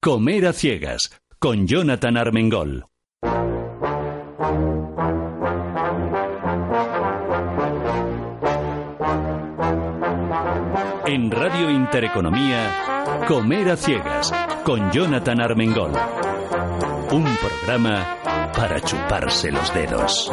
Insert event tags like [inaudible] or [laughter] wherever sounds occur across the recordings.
Comer a ciegas con Jonathan Armengol. En Radio Intereconomía, Comer a ciegas con Jonathan Armengol. Un programa para chuparse los dedos.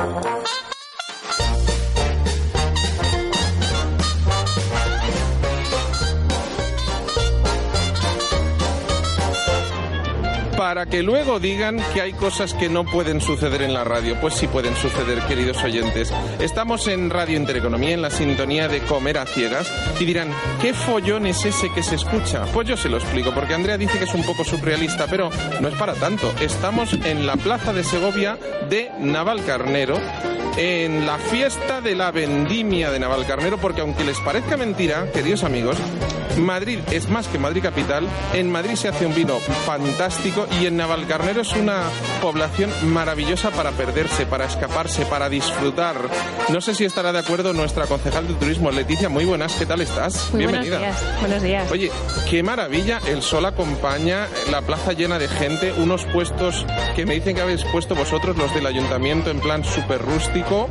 Para que luego digan que hay cosas que no pueden suceder en la radio. Pues sí pueden suceder, queridos oyentes. Estamos en Radio Intereconomía, en la sintonía de Comer a Ciegas, y dirán, ¿qué follón es ese que se escucha? Pues yo se lo explico, porque Andrea dice que es un poco surrealista, pero no es para tanto. Estamos en la plaza de Segovia de Navalcarnero, en la fiesta de la vendimia de Navalcarnero, porque aunque les parezca mentira, queridos amigos, Madrid es más que Madrid capital. En Madrid se hace un vino fantástico y en Navalcarnero es una población maravillosa para perderse, para escaparse, para disfrutar. No sé si estará de acuerdo nuestra concejal de turismo, Leticia. Muy buenas, ¿qué tal estás? Muy Bienvenida. Buenos días. Buenos días. Oye, qué maravilla, el sol acompaña, la plaza llena de gente, unos puestos que me dicen que habéis puesto vosotros, los del ayuntamiento, en plan súper rústico,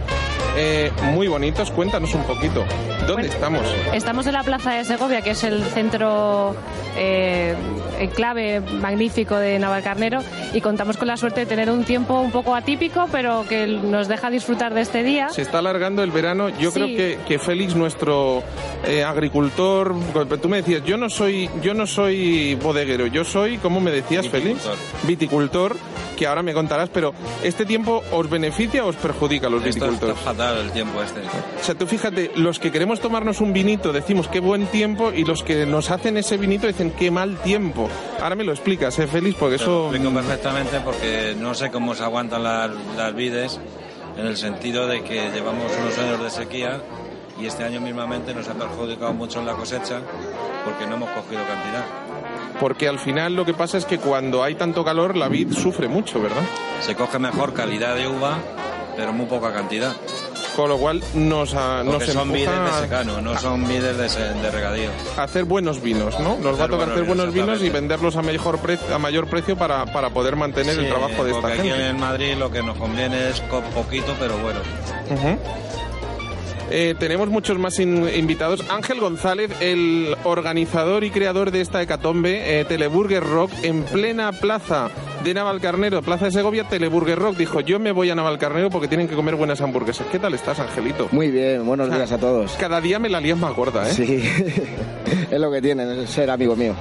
eh, muy bonitos. Cuéntanos un poquito, ¿dónde Bueno, estamos? Estamos en la Plaza de Segovia, que es el centro eh, clave magnífico de Navalcarnero, y contamos con la suerte de tener un tiempo un poco atípico, pero que nos deja disfrutar de este día. Se está alargando el verano. Yo Sí. creo que, que Félix, nuestro eh, agricultor, tú me decías, yo no soy, yo no soy bodeguero, yo soy, ¿cómo me decías, Félix? Viticultor, que ahora me contarás, pero ¿este tiempo os beneficia o os perjudica a los Esto está el tiempo este. O sea, tú fíjate, los que queremos tomarnos un vinito decimos qué buen tiempo y los que nos hacen ese vinito dicen qué mal tiempo. Ahora me lo explicas, ¿eh, Félix? Porque Te lo eso... explico perfectamente porque no sé cómo se aguantan las, las vides en el sentido de que llevamos unos años de sequía y este año mismamente nos ha perjudicado mucho en la cosecha porque no hemos cogido cantidad. Porque al final lo que pasa es que cuando hay tanto calor la vid sufre mucho, ¿verdad? Se coge mejor calidad de uva, pero muy poca cantidad. Con lo cual nos, ah, nos son vides de secano, no son vides de, regadío. a hacer buenos vinos, ¿no? Nos va a tocar hacer buenos vinos, y venderlos a mejor a mayor precio para, para poder mantener el trabajo de esta aquí gente. en Madrid lo que nos conviene es co- poquito, pero bueno. Eh, tenemos muchos más in- invitados. Ángel González, el organizador y creador de esta hecatombe, eh, Teleburger Rock, en plena plaza de Navalcarnero, Plaza de Segovia, Teleburger Rock, dijo, yo me voy a Navalcarnero porque tienen que comer buenas hamburguesas. ¿Qué tal estás, Angelito? Muy bien, buenos días a todos. Cada día me la lías más gorda, ¿eh? Sí, [laughs] es lo que tiene, ser amigo mío.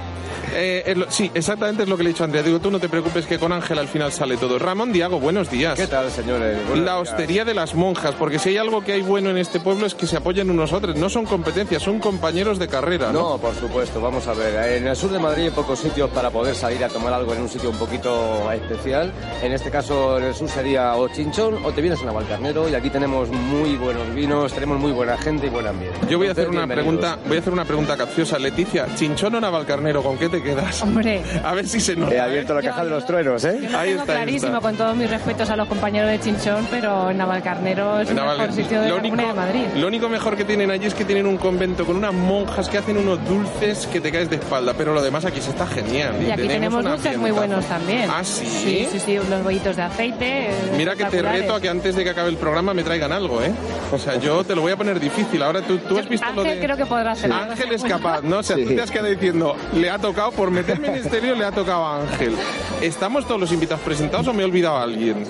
Eh, es lo- sí, exactamente es lo que le he dicho a Andrea. Digo, tú no te preocupes que con Ángel al final sale todo. Ramón Diago, buenos días. ¿Qué tal, señores? Buenos La días. hostería de las monjas, porque si hay algo que hay bueno en este pueblo es que se apoyan unos a otros. No son competencias, son compañeros de carrera. ¿no? No, por supuesto, vamos a ver. En el sur de Madrid hay pocos sitios para poder salir a tomar algo en un sitio un poquito especial. En este caso, en el sur sería o Chinchón o te vienes a Navalcarnero y aquí tenemos muy buenos vinos, tenemos muy buena gente y buen ambiente. Yo voy a hacer Entonces, una pregunta, voy a hacer una pregunta capciosa. Leticia, ¿chinchón o navalcarnero? ¿Con qué te quedas? Hombre, A ver si se nota. He abierto la Yo- caja de los truenos, ¿eh? yo lo Ahí tengo está, ahí clarísimo, está. con todos mis respetos a los compañeros de Chinchón, pero en Navalcarnero es el Naval- mejor sitio de lo la único, de Madrid. lo único mejor que tienen allí es que tienen un convento con unas monjas que hacen unos dulces que te caes de espalda, pero lo demás aquí se está genial. Y aquí tenemos dulces muy buenos también. ¿Ah, sí? Sí, sí, sí, unos bollitos de aceite. eh, Mira que te reto a que antes de que acabe el programa me traigan algo, ¿eh? O sea, yo te lo voy a poner difícil. Ahora tú, tú has visto lo Ángel de... creo que podrá hacer algo. Ángel es capaz, ¿no? O sea, tú te has quedado diciendo, le ha tocado, por meterme en este lío, le ha tocado a Ángel. ¿Estamos todos los invitados presentados o me he olvidado a alguien?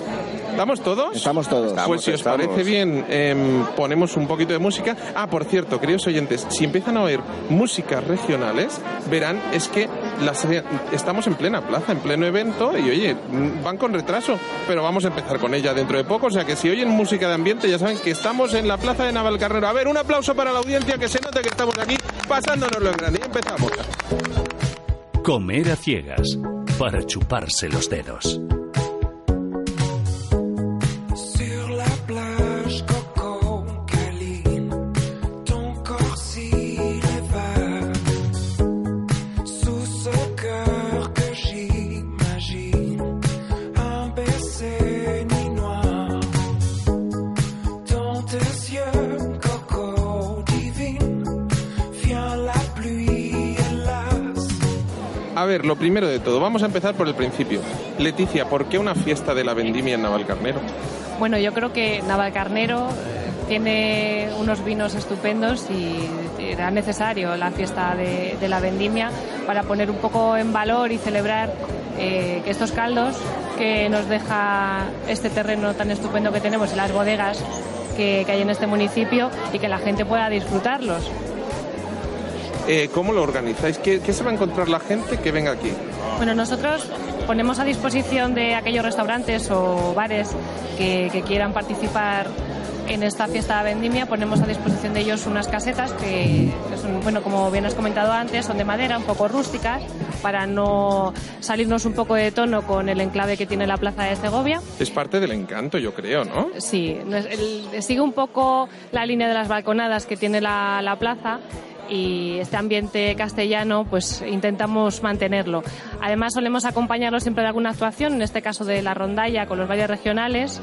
¿Estamos todos? Estamos todos. pues si os estamos. parece bien, em, ponemos un poquito de música. Ah, por cierto, queridos oyentes, si empiezan a oír músicas regionales, verán es que las, estamos en plena plaza, en pleno evento, y oye, van con retraso, pero vamos a empezar con ella dentro de poco. O sea que si oyen música de ambiente, ya saben que estamos en la plaza de Navalcarnero. A ver, un aplauso para la audiencia, que se note que estamos aquí pasándonos lo grande. Y empezamos. Comer a ciegas para chuparse los dedos. Lo primero de todo, vamos a empezar por el principio. Leticia, ¿por qué una fiesta de la vendimia en Navalcarnero? Bueno, yo creo que Navalcarnero eh, tiene unos vinos estupendos y era necesario la fiesta de, la vendimia para poner un poco en valor y celebrar eh, estos caldos que nos deja este terreno tan estupendo que tenemos y las bodegas que, que hay en este municipio y que la gente pueda disfrutarlos. Eh, ¿Cómo lo organizáis? ¿Qué, qué se va a encontrar la gente que venga aquí? Bueno, nosotros ponemos a disposición de aquellos restaurantes o bares que, que quieran participar en esta fiesta de vendimia, ponemos a disposición de ellos unas casetas que, que son, bueno, como bien has comentado antes, son de madera, un poco rústicas, para no salirnos un poco de tono con el enclave que tiene la plaza de Segovia. Es parte del encanto, yo creo, ¿no? Sí, el- sigue un poco la línea de las balconadas que tiene la, la plaza y este ambiente castellano pues intentamos mantenerlo. Además solemos acompañarlo siempre de alguna actuación, en este caso de la rondalla con los bailes regionales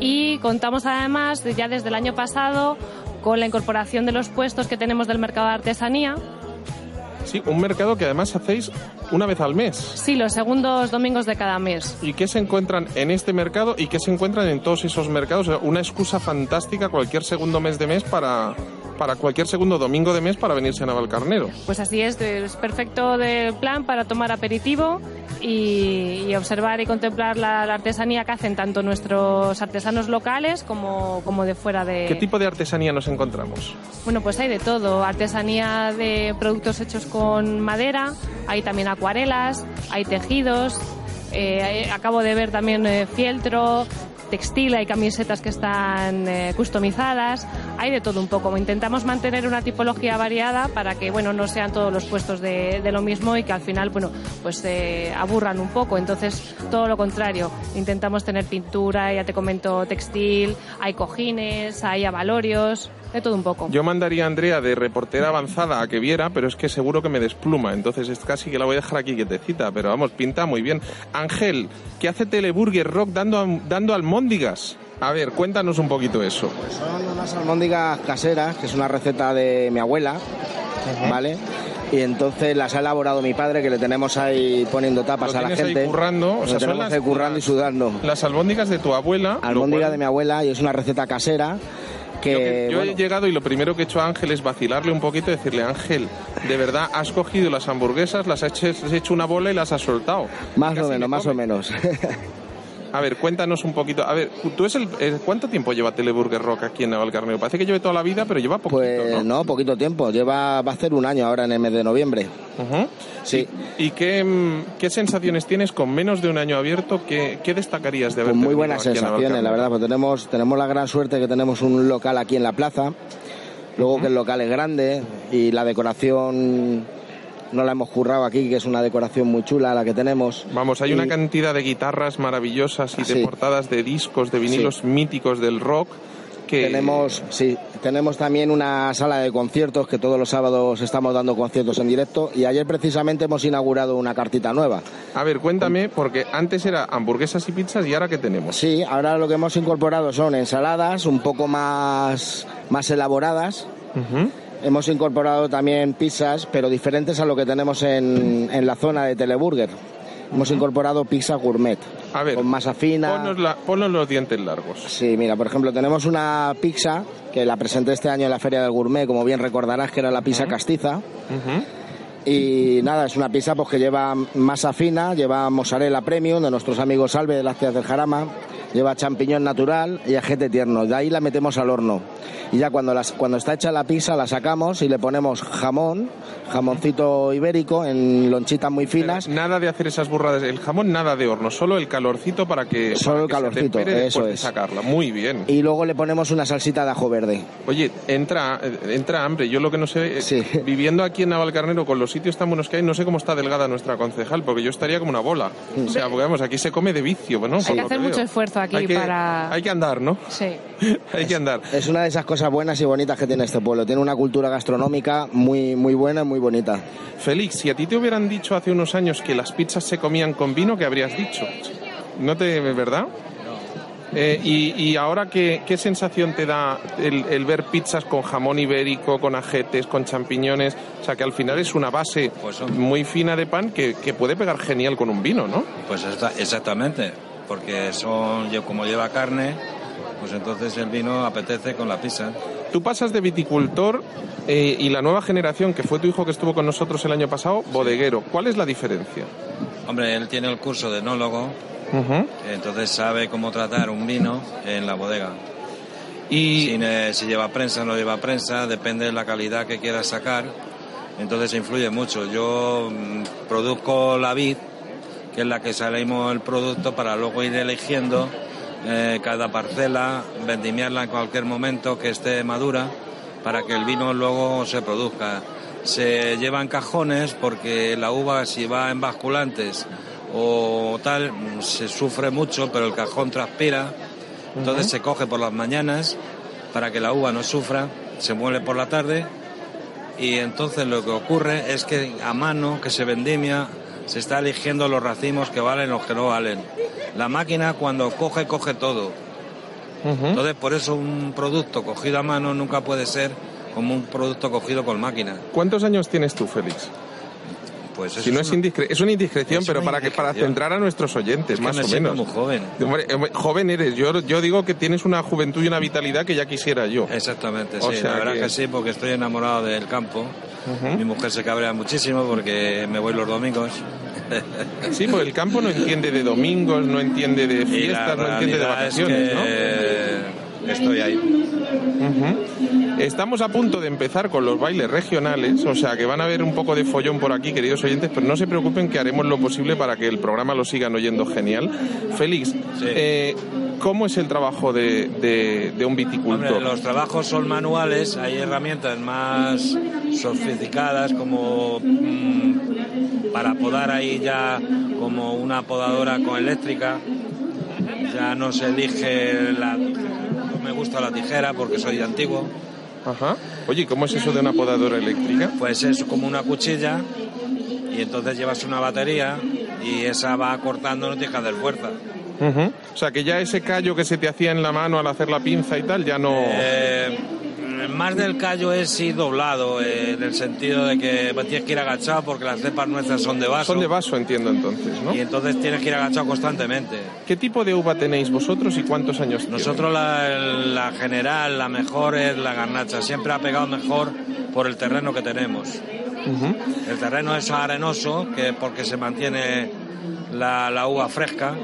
y contamos además de- ya desde el año pasado con la incorporación de los puestos que tenemos del mercado de artesanía. Sí, un mercado que además hacéis una vez al mes. Sí, los segundos domingos de cada mes. ¿Y qué se encuentran en este mercado y qué se encuentran en todos esos mercados? Una excusa fantástica cualquier segundo mes de mes para, para cualquier segundo domingo de mes para venirse a Navalcarnero. Pues así es, es perfecto de plan para tomar aperitivo y, y observar y contemplar la, la artesanía que hacen tanto nuestros artesanos locales como, como de fuera de... ¿Qué tipo de artesanía nos encontramos? Bueno, pues hay de todo. Artesanía de productos hechos con madera, hay también acuarelas, hay tejidos. eh, acabo de ver también eh, fieltro, textil, hay camisetas que están eh, customizadas. Hay de todo un poco. Intentamos mantener una tipología variada para que, bueno, no sean todos los puestos de, lo mismo y que al final, bueno, pues eh, aburran un poco. Entonces, todo lo contrario. Intentamos tener pintura, ya te comento, textil, hay cojines, hay avalorios, de todo un poco. Yo mandaría a Andrea de reportera avanzada a que viera, pero es que seguro que me despluma. Entonces es casi que la voy a dejar aquí quietecita. Pero vamos, pinta muy bien. Ángel, ¿qué hace Teleburger Rock dando, dando almóndigas? A ver, cuéntanos un poquito eso. Son unas almóndigas caseras, que es una receta de mi abuela, ¿vale? Y entonces las ha elaborado mi padre, que le tenemos ahí poniendo tapas Lo a la tienes ahí gente. currando, o sea, son las- ahí currando y sudando. Las albóndigas de tu abuela. cual- de mi abuela y es una receta casera que... Yo, que- yo bueno, he llegado y lo primero que he hecho a Ángel es vacilarle un poquito y decirle, Ángel, de verdad has cogido las hamburguesas, las has hecho, has hecho una bola y las has soltado. más Casi o menos, me más o menos. [laughs] A ver, cuéntanos un poquito. A ver, tú es el, ¿cuánto tiempo lleva Teleburger Rock aquí en Navalcarnero? Parece que lleve toda la vida, pero lleva poquito, pues ¿no? no, poquito tiempo. Lleva, va a ser un año ahora en el mes de noviembre. Sí. ¿Y qué, mm, qué sensaciones tienes con menos de un año abierto? ¿Qué, qué destacarías de haber Con muy buenas sensaciones, la verdad, pues tenemos, tenemos la gran suerte que tenemos un local aquí en la plaza, luego que el local es grande y la decoración no la hemos currado aquí, que es una decoración muy chula la que tenemos. Vamos, hay Y- una cantidad de guitarras maravillosas y de Sí. portadas de discos, de vinilos míticos del rock que... Tenemos, sí, tenemos también una sala de conciertos que todos los sábados estamos dando conciertos en directo y ayer precisamente hemos inaugurado una cartita nueva. A ver, cuéntame, porque antes era hamburguesas y pizzas y ahora ¿qué tenemos? Sí, ahora lo que hemos incorporado son ensaladas un poco más, más elaboradas. Ujú. Hemos incorporado también pizzas, pero diferentes a lo que tenemos en, en la zona de Teleburger. Hemos incorporado pizza gourmet. A ver, con masa fina. Ponnos, la- ponnos los dientes largos. Sí, mira, por ejemplo, tenemos una pizza que la presenté este año en la Feria del Gourmet, como bien recordarás, que era la pizza castiza. Y nada, es una pizza pues, que lleva masa fina, lleva mozzarella premium de nuestros amigos Salve de las Tías del Jarama, Lleva champiñón natural y ajete tierno. De ahí la metemos al horno. Y ya cuando, las, cuando está hecha la pizza la sacamos y le ponemos jamón, jamoncito ibérico en lonchitas muy finas. Nada de hacer esas burradas. El jamón, nada de horno. Solo el calorcito para que. Solo para el que se calorcito, tempere eso después de es. sacarla. Muy bien. Y luego le ponemos una salsita de ajo verde. Oye, entra, entra hambre. Yo lo que no sé, eh, Sí. [laughs] viviendo aquí en Navalcarnero con los sitios tan buenos que hay, no sé cómo está delgada nuestra concejal, porque yo estaría como una bola. O sea, porque vamos, aquí se come de vicio, ¿no? Hay que hacer mucho esfuerzo aquí Hay que- para... Hay que andar, ¿no? Sí. [laughs] hay que andar. Es una de esas cosas buenas y bonitas que tiene este pueblo. Tiene una cultura gastronómica muy, muy buena y muy bonita. Félix, si a ti te hubieran dicho hace unos años que las pizzas se comían con vino, ¿qué habrías dicho? ¿No te, verdad? Eh, y, y ahora, ¿qué, qué sensación te da el, el ver pizzas con jamón ibérico, con ajetes, con champiñones? O sea, que al final es una base Pues son- muy fina de pan que, que puede pegar genial con un vino, ¿no? Pues esta- exactamente, porque son como lleva carne, pues entonces el vino apetece con la pizza. Tú pasas de viticultor eh, y la nueva generación, que fue tu hijo que estuvo con nosotros el año pasado, bodeguero. ¿Cuál es la diferencia? Hombre, él tiene el curso de enólogo, Ujú. entonces sabe cómo tratar un vino en la bodega. Y Si, eh, si lleva prensa o no lleva prensa, depende de la calidad que quieras sacar, entonces influye mucho. Yo mm, produzco la vid, que es la que salimos el producto para luego ir eligiendo eh, cada parcela, vendimiarla en cualquier momento que esté madura, para que el vino luego se produzca. Se llevan cajones porque la uva si va en basculantes o tal, se sufre mucho, pero el cajón transpira, entonces se coge por las mañanas para que la uva no sufra, se muele por la tarde y entonces lo que ocurre es que a mano que se vendimia se está eligiendo los racimos que valen los que no valen. La máquina cuando coge, coge todo. Entonces por eso un producto cogido a mano nunca puede ser como un producto cogido con máquina. ¿cuántos años tienes tú, Félix? Pues Si no es, una- indiscre- es una indiscreción, es pero una para que para centrar a nuestros oyentes, es que más me o menos. muy joven. Hombre, hombre, joven eres. Yo, yo digo que tienes una juventud y una vitalidad que ya quisiera yo. Exactamente, O sí, sea la verdad que- que... sí, porque estoy enamorado del campo. Mi mujer se cabrea muchísimo porque me voy los domingos. Sí, pues el campo no entiende de domingos, no entiende de fiestas, no entiende de realidad es vacaciones, ¿no? que estoy ahí. Ujú. Estamos a punto de empezar con los bailes regionales, o sea que van a haber un poco de follón por aquí, queridos oyentes, pero no se preocupen que haremos lo posible para que el programa lo sigan oyendo genial. Félix, eh, ¿cómo es el trabajo de, de- de un viticultor? Hombre, los trabajos son manuales, hay herramientas más sofisticadas como mm, para podar ahí ya como una podadora con eléctrica. Ya no se elige la... No me gusta la tijera porque soy antiguo. Ajá. Oye, ¿y ¿cómo es eso de una podadora eléctrica? Pues es como una cuchilla y entonces llevas una batería y esa va cortando, no tienes que hacer fuerza. Ujú. O sea que ya ese callo que se te hacía en la mano al hacer la pinza y tal, ya no... Eh, más del callo es ir doblado, eh, en el sentido de que tienes que ir agachado porque las cepas nuestras son de vaso. Son de vaso, entiendo entonces, ¿no? Y entonces tienes que ir agachado constantemente. ¿Qué tipo de uva tenéis vosotros y cuántos años? Nosotros la, la general, la mejor es la garnacha. Siempre ha pegado mejor por el terreno que tenemos. Ujú. El terreno es arenoso, que porque se mantiene la, la uva fresca.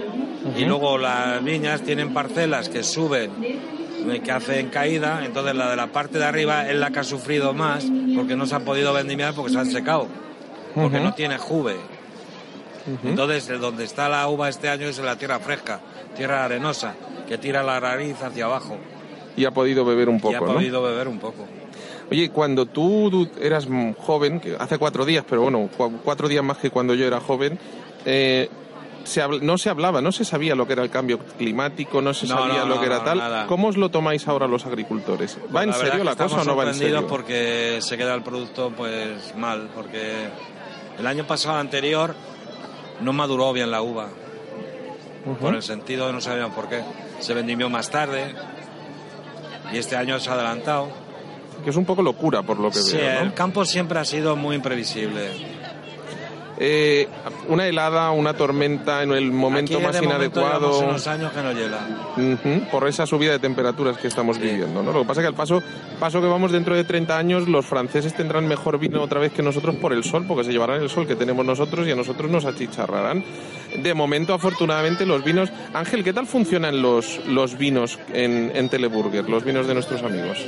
Y luego las viñas tienen parcelas que suben, eh, que hacen caída. Entonces la de la parte de arriba es la que ha sufrido más porque no se han podido vendimiar porque se han secado. Porque no tiene juve. Entonces, de donde está la uva este año es en la tierra fresca, tierra arenosa, que tira la raíz hacia abajo. Y ha podido beber un y ha poco, ¿no? podido beber un poco. Oye, cuando tú eras joven, hace cuatro días, pero bueno, cua- cuatro días más que cuando yo era joven, eh, se no se hablaba, no se sabía lo que era el cambio climático, no se No, sabía no, lo que era tal. nada. ¿Cómo os lo tomáis ahora los agricultores? ¿Va Pues en la serio la cosa o no va en serio? porque se queda el producto pues mal, porque el año pasado anterior no maduró bien la uva, Ujú. por el sentido de no sabíamos por qué. Se vendimió más tarde y este año se ha adelantado. Que es un poco locura por lo que Sí, veo, ¿no? el campo siempre ha sido muy imprevisible. Eh, una helada, una tormenta en el momento Aquí, más de momento, inadecuado. llevamos unos años que no hiela. Ujú, por esa subida de temperaturas que estamos viviendo. ¿no? Lo que pasa es que al paso, paso que vamos dentro de 30 años, los franceses tendrán mejor vino otra vez que nosotros por el sol, porque se llevarán el sol que tenemos nosotros y a nosotros nos achicharrarán. de momento, afortunadamente, los vinos. Ángel, ¿qué tal funcionan los, los vinos en, en Teleburger, los vinos de nuestros amigos?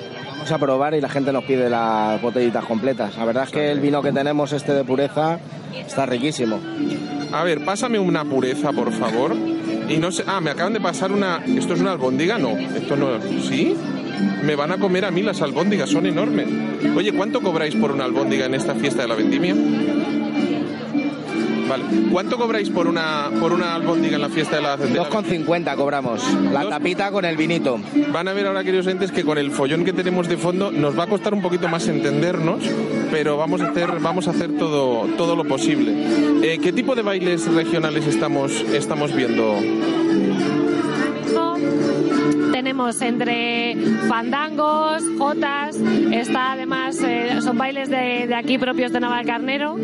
Vamos a probar y la gente nos pide las botellitas completas. La verdad es que el vino que tenemos, este de pureza, está riquísimo. A ver, pásame una pureza, por favor. Y no sé. Ah, me acaban de pasar una. ¿Esto es una albóndiga? No, esto no. ¿Sí? Me van a comer a mí las albóndigas, son enormes. Oye, ¿cuánto cobráis por una albóndiga en esta fiesta de la vendimia? Vale. ¿Cuánto cobráis por una por una albóndiga en la fiesta de la, la 2,50 cobramos. La Dos- tapita con el vinito. Van a ver ahora, queridos oyentes, que con el follón que tenemos de fondo nos va a costar un poquito más entendernos, pero vamos a hacer, vamos a hacer todo, todo lo posible. Eh, ¿Qué tipo de bailes regionales estamos, estamos viendo? Tenemos entre fandangos, jotas, está además, eh, son bailes de, de aquí propios de Navalcarnero,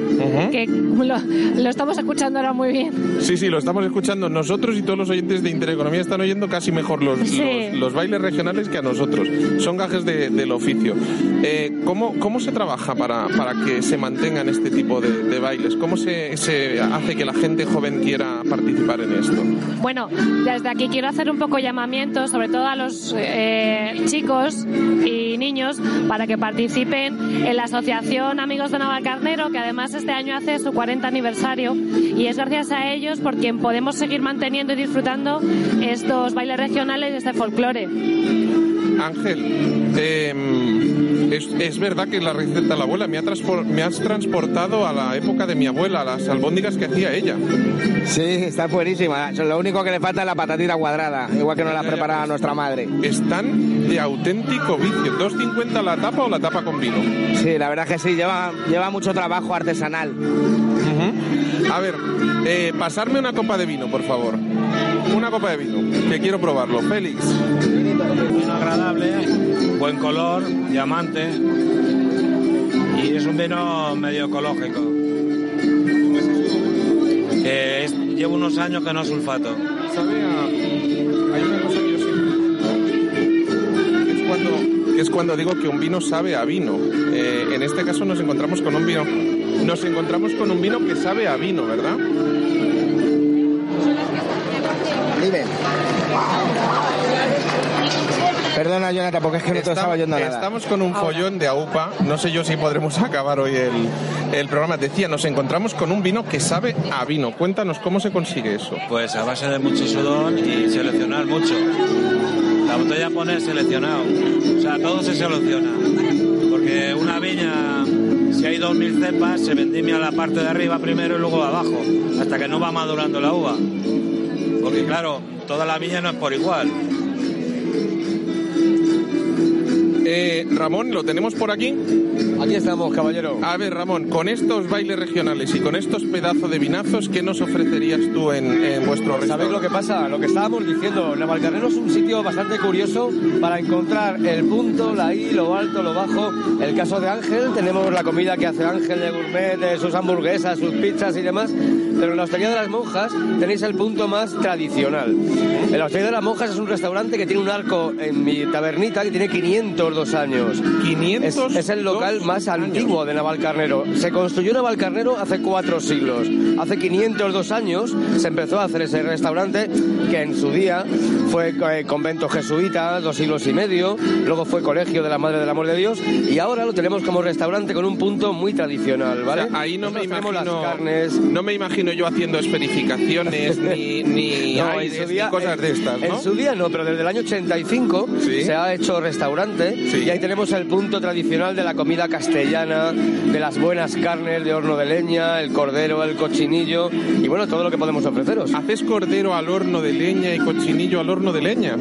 que lo, lo estamos escuchando ahora muy bien. Sí, sí, lo estamos escuchando. Nosotros y todos los oyentes de Intereconomía están oyendo casi mejor los, Sí. los, los bailes regionales que a nosotros. Son gajes de- del oficio. Eh, ¿cómo, ¿Cómo se trabaja para, para que se mantengan este tipo de, de bailes? ¿Cómo se, se hace que la gente joven quiera participar en esto? Bueno, desde aquí quiero hacer un poco llamamiento, sobre todo a los eh, chicos y niños, para que participen en la Asociación Amigos de Navalcarnero, que además este año hace su 40 aniversario, y es gracias a ellos por quien podemos seguir manteniendo y disfrutando estos bailes regionales y este folclore. Ángel, eh, es, es verdad que la receta de la abuela me, ha me has transportado a la época de mi abuela, a las albóndigas que hacía ella. Sí, está buenísima. Lo único que le falta es la patatita cuadrada, igual que nos la preparaba nuestra madre. Están de auténtico vicio. ¿2.50 la tapa o la tapa con vino? Sí, la verdad que sí, lleva, lleva mucho trabajo artesanal. A ver, eh, pasarme una copa de vino, por favor. Una copa de vino, que quiero probarlo. Félix. vino agradable, buen color, diamante y es un vino medio ecológico. Que es- lleva unos años que no sulfato. ¿Sabe a... Hay una cosa que yo siempre... es cuando, es cuando digo que un vino sabe a vino. Eh, en este caso nos encontramos con un vino... Nos encontramos con un vino que sabe a vino, ¿verdad? Dime. Perdona, Jonathan, porque es que no te estaba oyendo nada. Estamos con un follón de AUPA. No sé yo si podremos acabar hoy el, el programa. Decía, nos encontramos con un vino que sabe a vino. Cuéntanos cómo se consigue eso. Pues a base de mucho sudor y seleccionar mucho. La botella pone seleccionado. O sea, todo se selecciona. Porque una viña, si hay 2.000 cepas, se vendimia la parte de arriba primero y luego abajo, hasta que no va madurando la uva. Porque claro, toda la viña no es por igual. Eh, Ramón, ¿lo tenemos por aquí? Aquí estamos, caballero. A ver, Ramón, con estos bailes regionales y con estos pedazos de vinazos, ¿qué nos ofrecerías tú en, en vuestro Pues, ¿Sabéis lo que pasa? Lo que estábamos diciendo, Navalcarnero es un sitio bastante curioso para encontrar el punto, la I, lo alto, lo bajo. El caso de Ángel, tenemos la comida que hace Ángel de gourmet, de sus hamburguesas, sus pizzas y demás. Pero en la Hostería de las Monjas tenéis el punto más tradicional. En la Hostería de las Monjas es un restaurante que tiene un arco en mi tabernita que tiene 502 años. 500 Es, es el local más antiguo de Navalcarnero. Se construyó Navalcarnero hace cuatro siglos. Hace 502 años se empezó a hacer ese restaurante que en su día fue eh, convento jesuita, dos siglos y medio, luego fue colegio de la Madre del Amor de Dios y ahora lo tenemos como restaurante con un punto muy tradicional, ¿vale? O sea, ahí no me, Nosotros imagino, las carnes. no me imagino yo haciendo esferificaciones [laughs] ni, ni, No, aires, día, ni cosas en- de estas, ¿no? En su día no, pero desde el año 85 Sí. se ha hecho restaurante Sí. y ahí tenemos el punto tradicional de la comida castellana, de las buenas carnes de horno de leña, el cordero, el cochinillo y bueno, todo lo que podemos ofreceros. ¿Haces cordero al horno de leña y cochinillo al horno de leña?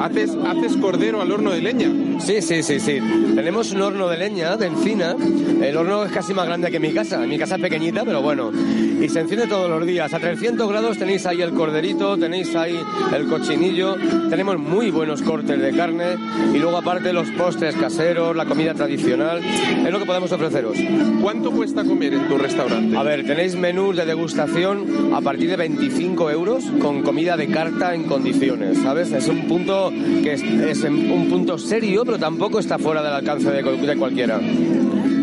¿Haces, haces cordero al horno de leña? Sí, sí, sí, sí. Tenemos un horno de leña, de encina. El horno es casi más grande que mi casa. Mi casa es pequeñita, pero bueno. Y se enciende todos los días. A 300 grados tenéis ahí el corderito, tenéis ahí el cochinillo. Tenemos muy buenos cortes de carne. Y luego aparte los postres caseros, la comida tradicional. Es lo que podemos ofreceros. ¿Cuánto cuesta comer en tu restaurante? A ver, tenéis menús de degustación a partir de 25 euros con comida de carta en condiciones, ¿sabes? Es un punto que es, un punto serio, pero tampoco está fuera del alcance de, de cualquiera.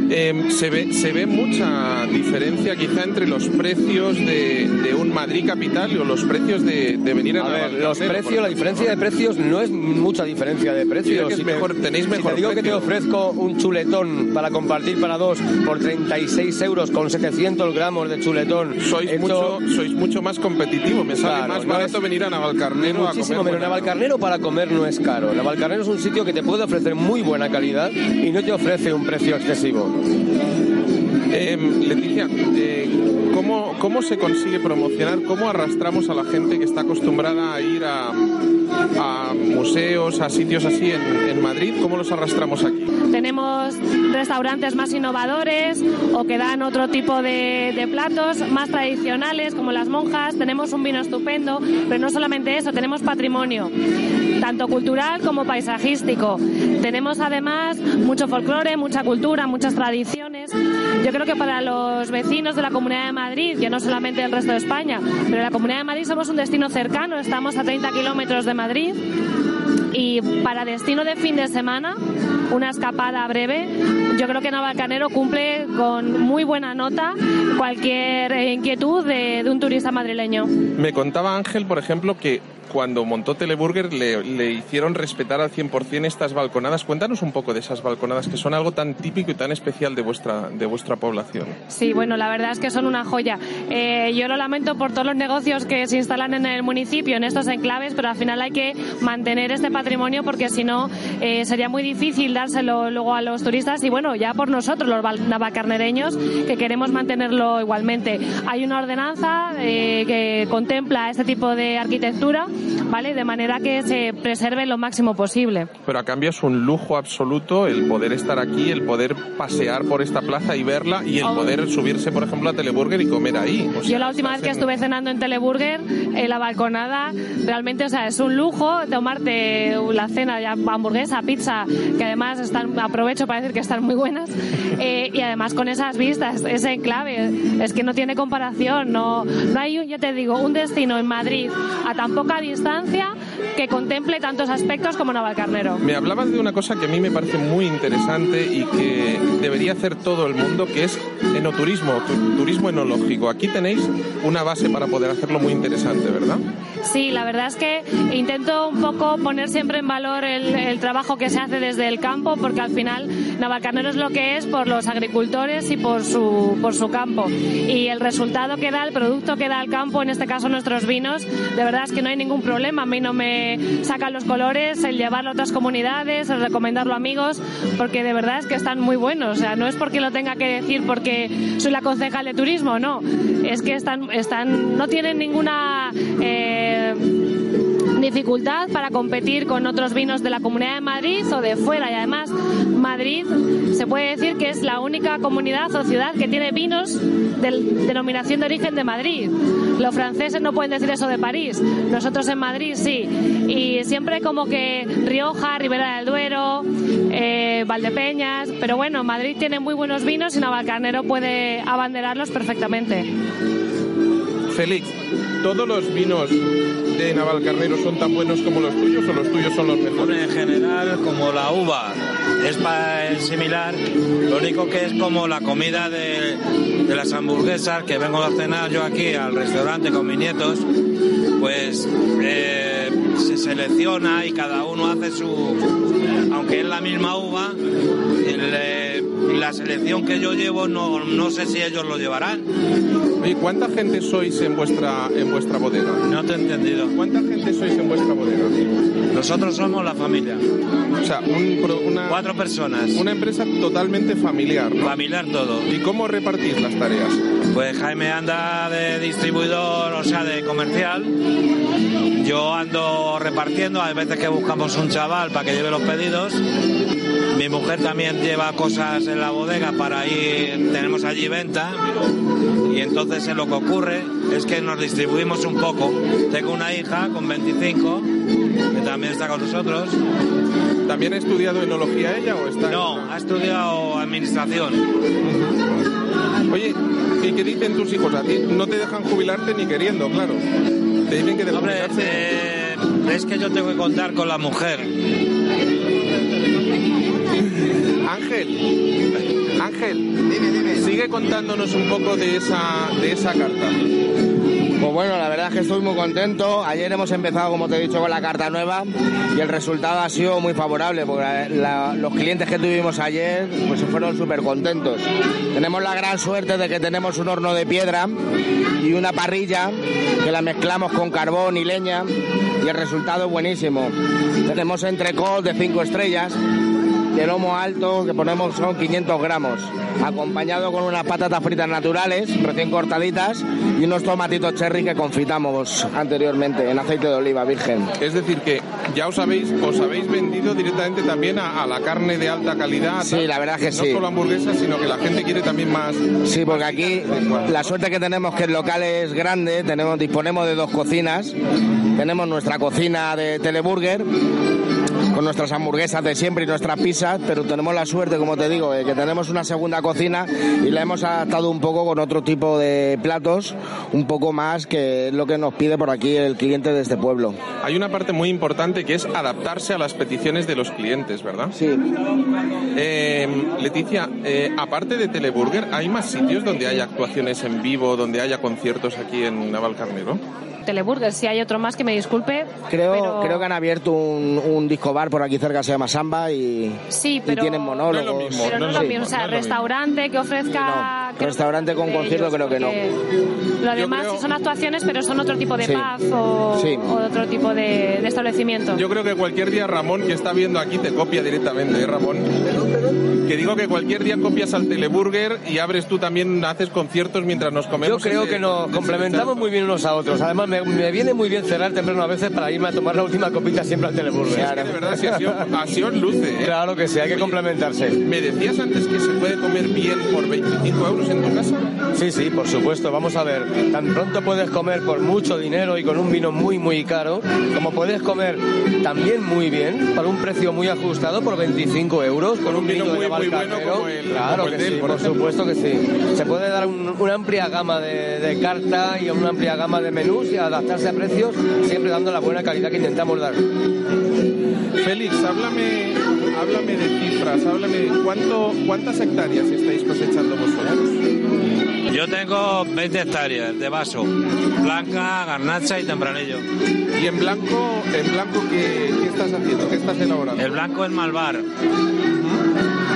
Eh, se, ve, se ve mucha diferencia quizá entre los precios de, de un Madrid capital o los precios de, de venir a, A ver, Navalcarnero, los precios, la diferencia de precios no es mucha diferencia de precios. Si mejor- tenéis si mejor te digo que te precio. ofrezco un chuletón para compartir para dos por 36 euros con 700 gramos de chuletón. Sois, esto- mucho, sois mucho más competitivo. Me sale Claro, más no barato es- venir a Navalcarnero a Muchísimo comer menos. buena- Navalcarnero para comer no es caro. Navalcarnero es un sitio que te puede ofrecer muy buena calidad y no te ofrece un precio excesivo. Eh, Leticia, ¿cómo, ¿cómo se consigue promocionar? ¿Cómo arrastramos a la gente que está acostumbrada a ir a, museos, a sitios así en, Madrid? ¿Cómo los arrastramos aquí? Tenemos restaurantes más innovadores o que dan otro tipo de platos más tradicionales como las monjas. Tenemos un vino estupendo, pero no solamente eso, tenemos patrimonio, tanto cultural como paisajístico. Tenemos además mucho folclore, mucha cultura, muchas tradiciones. Yo creo que para los vecinos de la Comunidad de Madrid, que no solamente del resto de España, pero la Comunidad de Madrid somos un destino cercano, estamos a 30 kilómetros de Madrid y para destino de fin de semana, una escapada breve, yo creo que Navalcarnero cumple con muy buena nota cualquier eh, inquietud de, de un turista madrileño. Me contaba Ángel, por ejemplo, que cuando montó Teleburger le, hicieron respetar al 100% estas balconadas. Cuéntanos un poco de esas balconadas que son algo tan típico y tan especial de vuestra, de vuestra población. Sí, bueno, la verdad es que son una joya. Eh, yo lo lamento por todos los negocios que se instalan en el municipio, en estos enclaves, pero al final hay que mantener este patrimonio porque si no eh, sería muy difícil dárselo luego a los turistas y bueno, ya por nosotros, los navacarnereños, que queremos mantenerlo igualmente. Hay una ordenanza eh, que contempla este tipo de arquitectura, ¿vale? De manera que se preserve lo máximo posible. Pero a cambio es un lujo absoluto el poder estar aquí, el poder pasear por esta plaza y verla y el Oh. poder subirse, por ejemplo, a Teleburger y comer ahí. O sea, Yo la última vez que hacen- estuve cenando en Teleburger, en la balconada, realmente, o sea, es un lujo tomarte la cena, ya hamburguesa, pizza, que además están, aprovecho para decir que están muy buenas, [laughs] eh, y además con esas vistas, ese enclave, es que no tiene comparación, no, no hay, ya te digo, un destino en Madrid a tan poca distancia que contemple tantos aspectos como Navalcarnero. Me hablabas de una cosa que a mí me parece muy interesante y que debería hacer todo el mundo, que es enoturismo, tu- turismo enológico. Aquí tenéis una base para poder hacerlo muy interesante, ¿verdad? Sí, la verdad es que intento un poco poner siempre en valor el, el trabajo que se hace desde el campo, porque al final Navalcarnero es lo que es por los agricultores y por su, por su campo. Y el resultado que da, el producto que da el campo, en este caso nuestros vinos, de verdad es que no hay ningún problema. A mí no me sacan los colores el llevarlo a otras comunidades, el recomendarlo a amigos, porque de verdad es que están muy buenos. O sea, no es porque lo tenga que decir porque soy la concejal de turismo, no. Es que están, están, no tienen ninguna eh, dificultad para competir con otros vinos de la Comunidad de Madrid o de fuera. Y además, Madrid se puede decir que es la única comunidad o ciudad que tiene vinos de denominación de origen de Madrid. Los franceses no pueden decir eso de París. Nosotros en Madrid sí. Y siempre como que Rioja, Ribera del Duero, eh, Valdepeñas. Pero bueno, Madrid tiene muy buenos vinos y Navalcarnero puede abanderarlos perfectamente. Félix, ¿todos los vinos de Navalcarnero son tan buenos como los tuyos o los tuyos son los mejores? En general, como la uva es, pa- es similar, lo único que es como la comida de, de las hamburguesas que vengo a cenar yo aquí al restaurante con mis nietos, pues eh, se selecciona y cada uno hace su. Aunque es la misma uva, el, eh, la selección que yo llevo no, no sé si ellos lo llevarán. Oye, ¿cuánta gente sois en vuestra, en vuestra bodega? No te he entendido. ¿Cuánta gente sois en vuestra bodega? Nosotros somos la familia. O sea, un una, Cuatro personas. una empresa totalmente familiar, ¿no? Familiar todo. ¿Y cómo repartís las tareas? Pues Jaime anda de distribuidor, o sea, de comercial. Yo ando repartiendo, hay veces que buscamos un chaval para que lleve los pedidos. Mi mujer también lleva cosas en la bodega para ir, tenemos allí venta. Y entonces eh, lo que ocurre es que nos distribuimos un poco. Tengo una hija con 25 que también está con nosotros. ¿También ha estudiado enología ella o está? No, ha estudiado administración. Oye, ¿y qué dicen tus hijos? A ti no te dejan jubilarte ni queriendo, claro. Te dicen que de Hombre, jubilarse- eh, es que yo tengo que contar con la mujer. Ángel, Ángel, sigue contándonos un poco de esa, de esa carta. Pues bueno, la verdad es que estoy muy contento. Ayer hemos empezado, como te he dicho, con la carta nueva y el resultado ha sido muy favorable porque los clientes que tuvimos ayer pues fueron súper contentos. Tenemos la gran suerte de que tenemos un horno de piedra y una parrilla que la mezclamos con carbón y leña y el resultado es buenísimo. Tenemos entrecot de 5 estrellas el lomo alto que ponemos son 500 gramos, acompañado con unas patatas fritas naturales, recién cortaditas, y unos tomatitos cherry que confitamos anteriormente en aceite de oliva virgen. Es decir, que ya os habéis, os habéis vendido directamente también a, a la carne de alta calidad. Sí, la verdad que no sí. solo hamburguesas, sino que la gente quiere también más. Sí, porque aquí la suerte que tenemos que el local es grande, tenemos, disponemos de dos cocinas, tenemos nuestra cocina de teleburger con nuestras hamburguesas de siempre y nuestras pizzas, pero tenemos la suerte, como te digo, de que tenemos una segunda cocina y la hemos adaptado un poco con otro tipo de platos, un poco más que lo que nos pide por aquí el cliente de este pueblo. Hay una parte muy importante que es adaptarse a las peticiones de los clientes, ¿verdad? Sí. Eh, Leticia, eh, aparte de Teleburger, ¿hay más sitios donde haya actuaciones en vivo, donde haya conciertos aquí en Navalcarnero? Teleburger, si hay otro más que me disculpe. Creo, pero- creo que han abierto un, un disco bar por aquí cerca, se llama Samba y, Sí, y pero. tienen monólogos. No es lo mismo, Pero no, no es es lo lo mismo. O sea, mismo, no es lo restaurante que ofrezca. No, restaurante con concierto creo que no. Lo demás creo- son actuaciones, pero son otro tipo de Sí. paz o, Sí. o otro tipo de, de establecimiento. Yo creo que cualquier día Ramón, que está viendo aquí, te copia directamente, ¿eh, Ramón? Que digo que cualquier día copias al Teleburger y abres tú también, haces conciertos mientras nos Yo comemos. creo ese- que nos complementamos muy bien unos a otros. Además, me, me viene muy bien cerrar temprano a veces para irme a tomar la última copita siempre al Teleburger. Es que de verdad, si os luce. ¿eh? Claro que sí, hay que complementarse. ¿Me decías antes que se puede comer bien por 25 euros en tu casa? Sí, sí, por supuesto. Vamos a ver. Tan pronto puedes comer por mucho dinero y con un vino muy, muy caro, como puedes comer también muy bien, por un precio muy ajustado, por 25 euros, con, un vino, muy, de muy bueno como el- Claro como el que sí, por supuesto que sí. Se puede dar un- una amplia gama de, de carta y una amplia gama de menús y adaptarse a precios, siempre dando la buena calidad que intentamos dar. Félix, háblame, háblame de cifras, háblame de cuánto, cuántas hectáreas estáis cosechando vosotros. Yo tengo 20 hectáreas de vaso, blanca, garnacha y tempranillo. Y en blanco, en blanco ¿qué, qué estás haciendo? ¿Qué estás elaborando? El blanco es malvar.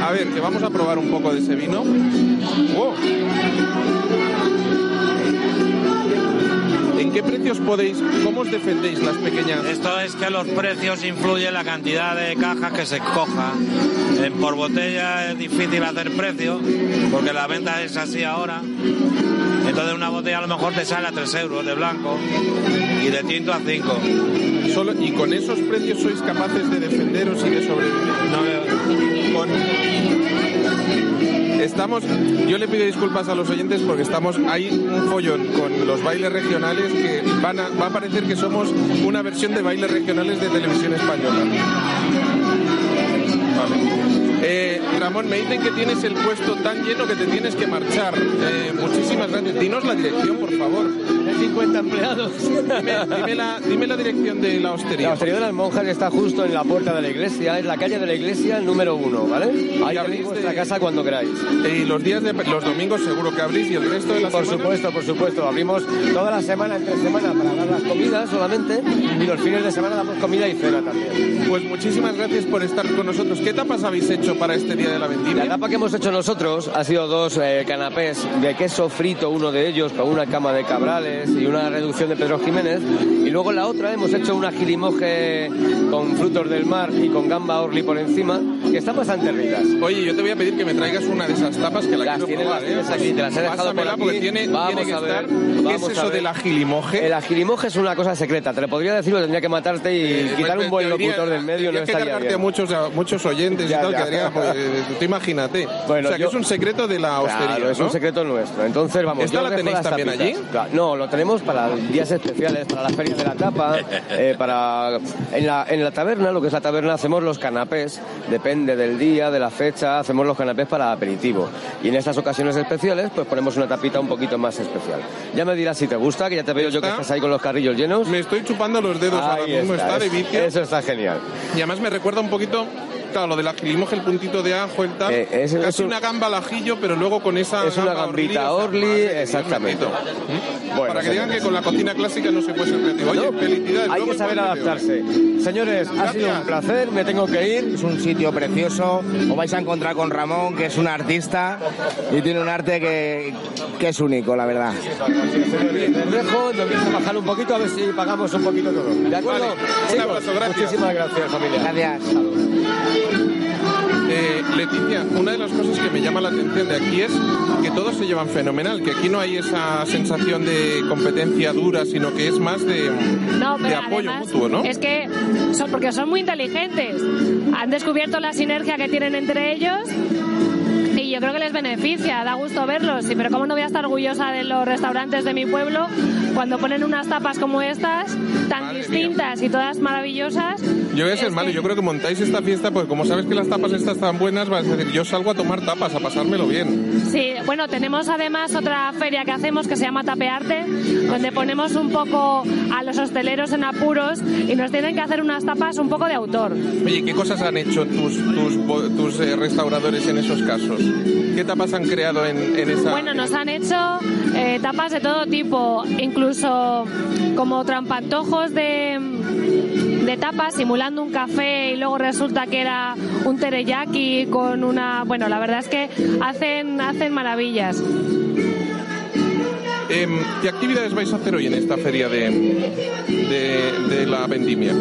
A ver, que vamos a probar un poco de ese vino. ¿En qué precios podéis, cómo os defendéis las pequeñas? Esto es que los precios influyen la cantidad de cajas que se coja. En por botella es difícil hacer precio, porque la venta es así ahora. Entonces una botella a lo mejor te sale a 3 euros de blanco y de tinto a 5. Solo, y con esos precios sois capaces de defenderos y de sobrevivir. No veo- Con- Estamos, yo le pido disculpas a los oyentes porque estamos, hay un follón con los bailes regionales que van a, va a parecer que somos una versión de bailes regionales de televisión española. Vale. Eh, Ramón, me dicen que tienes el puesto tan lleno que te tienes que marchar. Eh, muchísimas gracias. Dinos la dirección, por favor. Hay 50 empleados. Dime, dime la, dime la dirección de la hostería. La hostería de las monjas está justo en la puerta de la iglesia, es la calle de la iglesia número uno, ¿vale? Ahí abrís vuestra de- casa cuando queráis. Y los días de los domingos seguro que abrís y el resto de la Por semana? supuesto, por supuesto. Abrimos toda la semana, entre semana, para dar las comidas solamente. Y los fines de semana damos comida y cena también. Pues muchísimas gracias por estar con nosotros. ¿Qué tapas habéis hecho para este día de la La vendimia? etapa que hemos hecho nosotros ha sido dos eh, canapés de queso frito, uno de ellos con una cama de cabrales y una reducción de Pedro Jiménez. Y luego la otra hemos hecho una gilimoje con frutos del mar y con gamba orli por encima, que están bastante ricas. Oye, yo te voy a pedir que me traigas una de esas tapas que la Las quiero probar, las ¿eh? tienes aquí, te las he dejado por aquí. porque tiene, Vamos tiene que a ver, estar... ¿Qué es eso de la gilimoje? El agilimoje es una cosa secreta, te lo podría decir, pero tendría que matarte y Eh, quitar un buen diría- locutor del medio, no que estaría cargarte bien. a muchos, a muchos oyentes Ya, y tal, ya. que daría, pues, eh, tú imagínate. Bueno, o sea, que yo- es un secreto de la hostería, Claro, es ¿no? un secreto nuestro. Entonces, vamos, ¿Esta yo la tenéis también tapitas. allí? Claro, No, lo tenemos para días especiales, para la feria de la tapa, [laughs] eh, para... En la, en la taberna, lo que es la taberna, hacemos los canapés, depende del día, de la fecha, hacemos los canapés para aperitivo. Y en estas ocasiones especiales, pues ponemos una tapita un poquito más especial. Ya me dirás si te gusta, que ya te veo yo que ¿Está? estás ahí con los carrillos llenos. Me estoy chupando los dedos ahora Ahí mismo, está, de eso- vicio. Eso está genial. Y además me recuerda un poquito claro, lo del agilimoje, el puntito de ajo, el tal. Eh, es- es casi un- una gamba al ajillo, pero luego con esa. Es una gambita o sea, Orly, madre de Dios exactamente. ¿Mm? Bueno, Para que digan que con la cocina clásica no se puede ser creativo. Oye, No, felicidades. Hay que saber adaptarse. Señores, ha sido un placer, me tengo que ir. Es un sitio precioso. Os vais a encontrar con Ramón, que es un artista y tiene un arte que, que es único, la verdad. Les dejo, nos vamos a bajar un poquito a ver si pagamos un poquito todo. ¿De acuerdo? Vale, un Chicos, abrazo, gracias. Muchísimas gracias, familia. Gracias. Eh, Leticia, una de las cosas que me llama la atención de aquí es que todos se llevan fenomenal, que aquí no hay esa sensación de competencia dura, sino que es más de, No, de apoyo mutuo, ¿no? es que son porque son muy inteligentes. Han descubierto la sinergia que tienen entre ellos yo creo que les beneficia, da gusto verlos. Sí, pero cómo no voy a estar orgullosa de los restaurantes de mi pueblo cuando ponen unas tapas como estas tan Madre distintas y todas maravillosas. Yo voy a ser malo, que- yo creo que montáis esta fiesta, pues como sabes que las tapas estas tan buenas, vas a decir, yo salgo a tomar tapas, a pasármelo bien. Sí, bueno, tenemos además otra feria que hacemos que se llama Tapearte, donde ponemos un poco a los hosteleros en apuros y nos tienen que hacer unas tapas un poco de autor. Oye, ¿qué cosas han hecho tus, tus, tus eh, restauradores en esos casos? ¿Qué tapas han creado en, esa...? Bueno, nos han hecho eh, tapas de todo tipo, incluso como trampantojos de, tapas simulando un café y luego resulta que era un teriyaki con una... Bueno, la verdad es que hacen, hacen maravillas. Em, ¿Qué actividades vais a hacer hoy en esta feria de, la vendimia?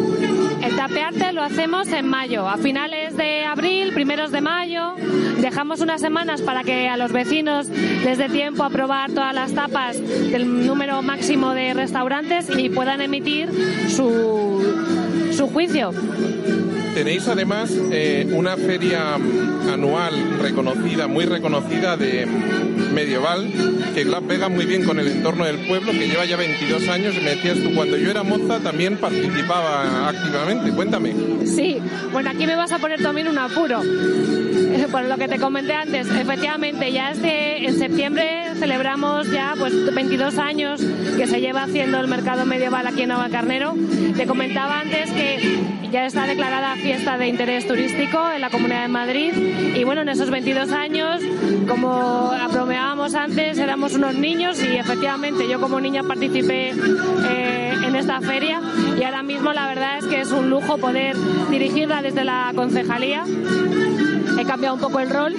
El tapearte lo hacemos en mayo, a finales de abril, primeros de mayo. Dejamos unas semanas para que a los vecinos les dé tiempo a probar todas las tapas del número máximo de restaurantes y puedan emitir su, su juicio. Tenéis además eh, una feria mm, anual reconocida, muy reconocida de mm, medieval, que la pega muy bien con el entorno del pueblo, que lleva ya 22 años. Y me decías tú, cuando yo era moza también participaba activamente. Cuéntame. Sí, bueno, aquí me vas a poner también un apuro. Eh, Por lo que te comenté antes, efectivamente, ya este, en septiembre celebramos ya pues 22 años que se lleva haciendo el mercado medieval aquí en Navacarnero. Te comentaba antes que ya está declarada fiesta de interés turístico en la Comunidad de Madrid y bueno, en esos 22 años, como bromeábamos antes, éramos unos niños y efectivamente yo como niña participé eh, en esta feria y ahora mismo la verdad es que es un lujo poder dirigirla desde la concejalía. He cambiado un poco el rol,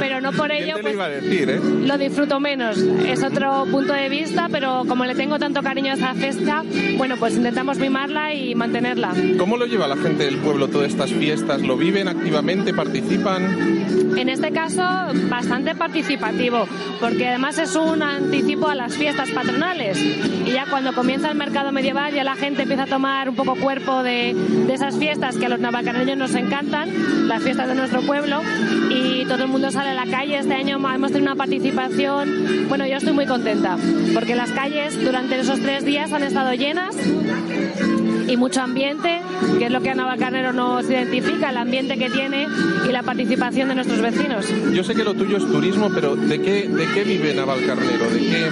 pero no por ¿Quién ello te lo pues, iba a decir, eh? lo disfruto menos. Es otro punto de vista, pero como le tengo tanto cariño a esa fiesta, bueno, pues intentamos mimarla y mantenerla. ¿Cómo lo lleva la gente del pueblo todas estas fiestas? ¿Lo viven activamente? ¿Participan? En este caso, bastante participativo, porque además es un anticipo a las fiestas patronales. Y ya cuando comienza el mercado medieval, ya la gente empieza a tomar un poco cuerpo de, de esas fiestas que a los navacareños nos encantan, las fiestas de nuestro pueblo, y todo el mundo sale a la calle. Este año hemos tenido una participación, bueno, yo estoy muy contenta, porque las calles durante esos tres días han estado llenas y mucho ambiente, que es lo que a Navacarnero nos identifica, el ambiente que tiene y la participación de nuestros vecinos. Yo sé que lo tuyo es turismo, pero ¿de qué, de qué vive Navalcarnero? ¿De qué,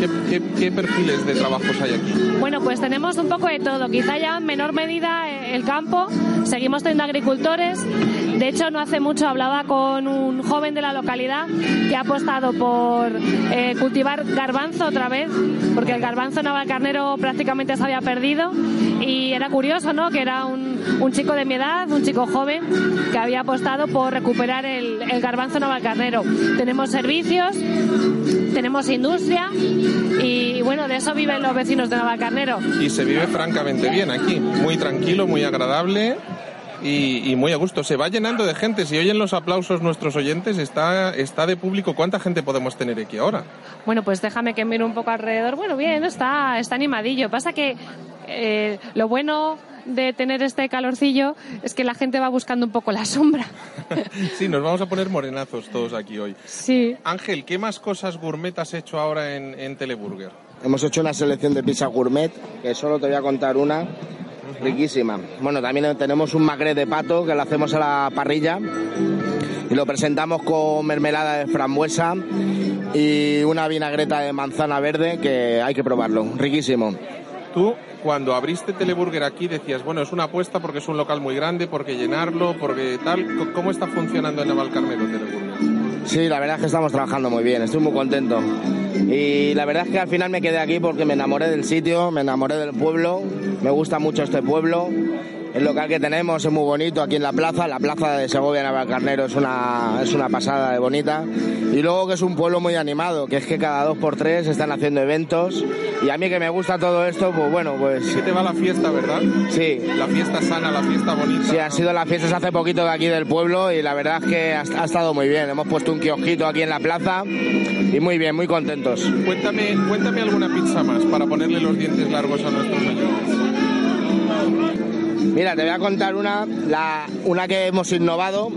qué, qué- qué perfiles de trabajos hay aquí? Bueno, pues tenemos un poco de todo. Quizá ya en menor medida eh, el campo. Seguimos teniendo agricultores. De hecho, no hace mucho hablaba con un joven de la localidad que ha apostado por eh, cultivar garbanzo otra vez, porque el garbanzo navalcarnero prácticamente se había perdido. Y era curioso, ¿no? Que era un, un chico de mi edad, un chico joven, que había apostado por recuperar el, el garbanzo navalcarnero. Tenemos servicios, tenemos industria y bueno, de eso viven los vecinos de Navacarnero. Y se vive francamente bien aquí, muy tranquilo, muy agradable y, y muy a gusto. Se va llenando de gente. Si oyen los aplausos nuestros oyentes, está, está de público. ¿Cuánta gente podemos tener aquí ahora? Bueno, pues déjame que mire un poco alrededor. Bueno, bien, está, está animadillo. Pasa que eh, lo bueno de tener este calorcillo es que la gente va buscando un poco la sombra. [laughs] sí, nos vamos a poner morenazos todos aquí hoy. Sí. Ángel, ¿qué más cosas gourmet has hecho ahora en, en Teleburger? Hemos hecho una selección de pizza gourmet, que solo te voy a contar una, riquísima. Bueno, también tenemos un magret de pato que lo hacemos a la parrilla y lo presentamos con mermelada de frambuesa y una vinagreta de manzana verde que hay que probarlo, riquísimo. Tú, cuando abriste Teleburger aquí, decías, bueno, es una apuesta porque es un local muy grande, porque llenarlo, porque tal. ¿Cómo está funcionando en Navalcarnero Teleburger? Sí, la verdad es que estamos trabajando muy bien, estoy muy contento. Y la verdad es que al final me quedé aquí porque me enamoré del sitio, me enamoré del pueblo, me gusta mucho este pueblo. El local que tenemos es muy bonito aquí en la plaza, la plaza de Segovia Navalcarnero es una, es una pasada de bonita. Y luego que es un pueblo muy animado, que es que cada dos por tres están haciendo eventos. Y a mí que me gusta todo esto, pues bueno, pues ¿Qué te va la fiesta, verdad? sí, La fiesta sana, la fiesta bonita. Sí, han sido las fiestas hace poquito de aquí del pueblo y la verdad es que ha, ha estado muy bien. Hemos puesto un kiosquito aquí en la plaza y muy bien, muy contentos. Cuéntame, cuéntame alguna pizza más para ponerle los dientes largos a nuestros oyentes. Mira, te voy a contar una, la, una que hemos innovado,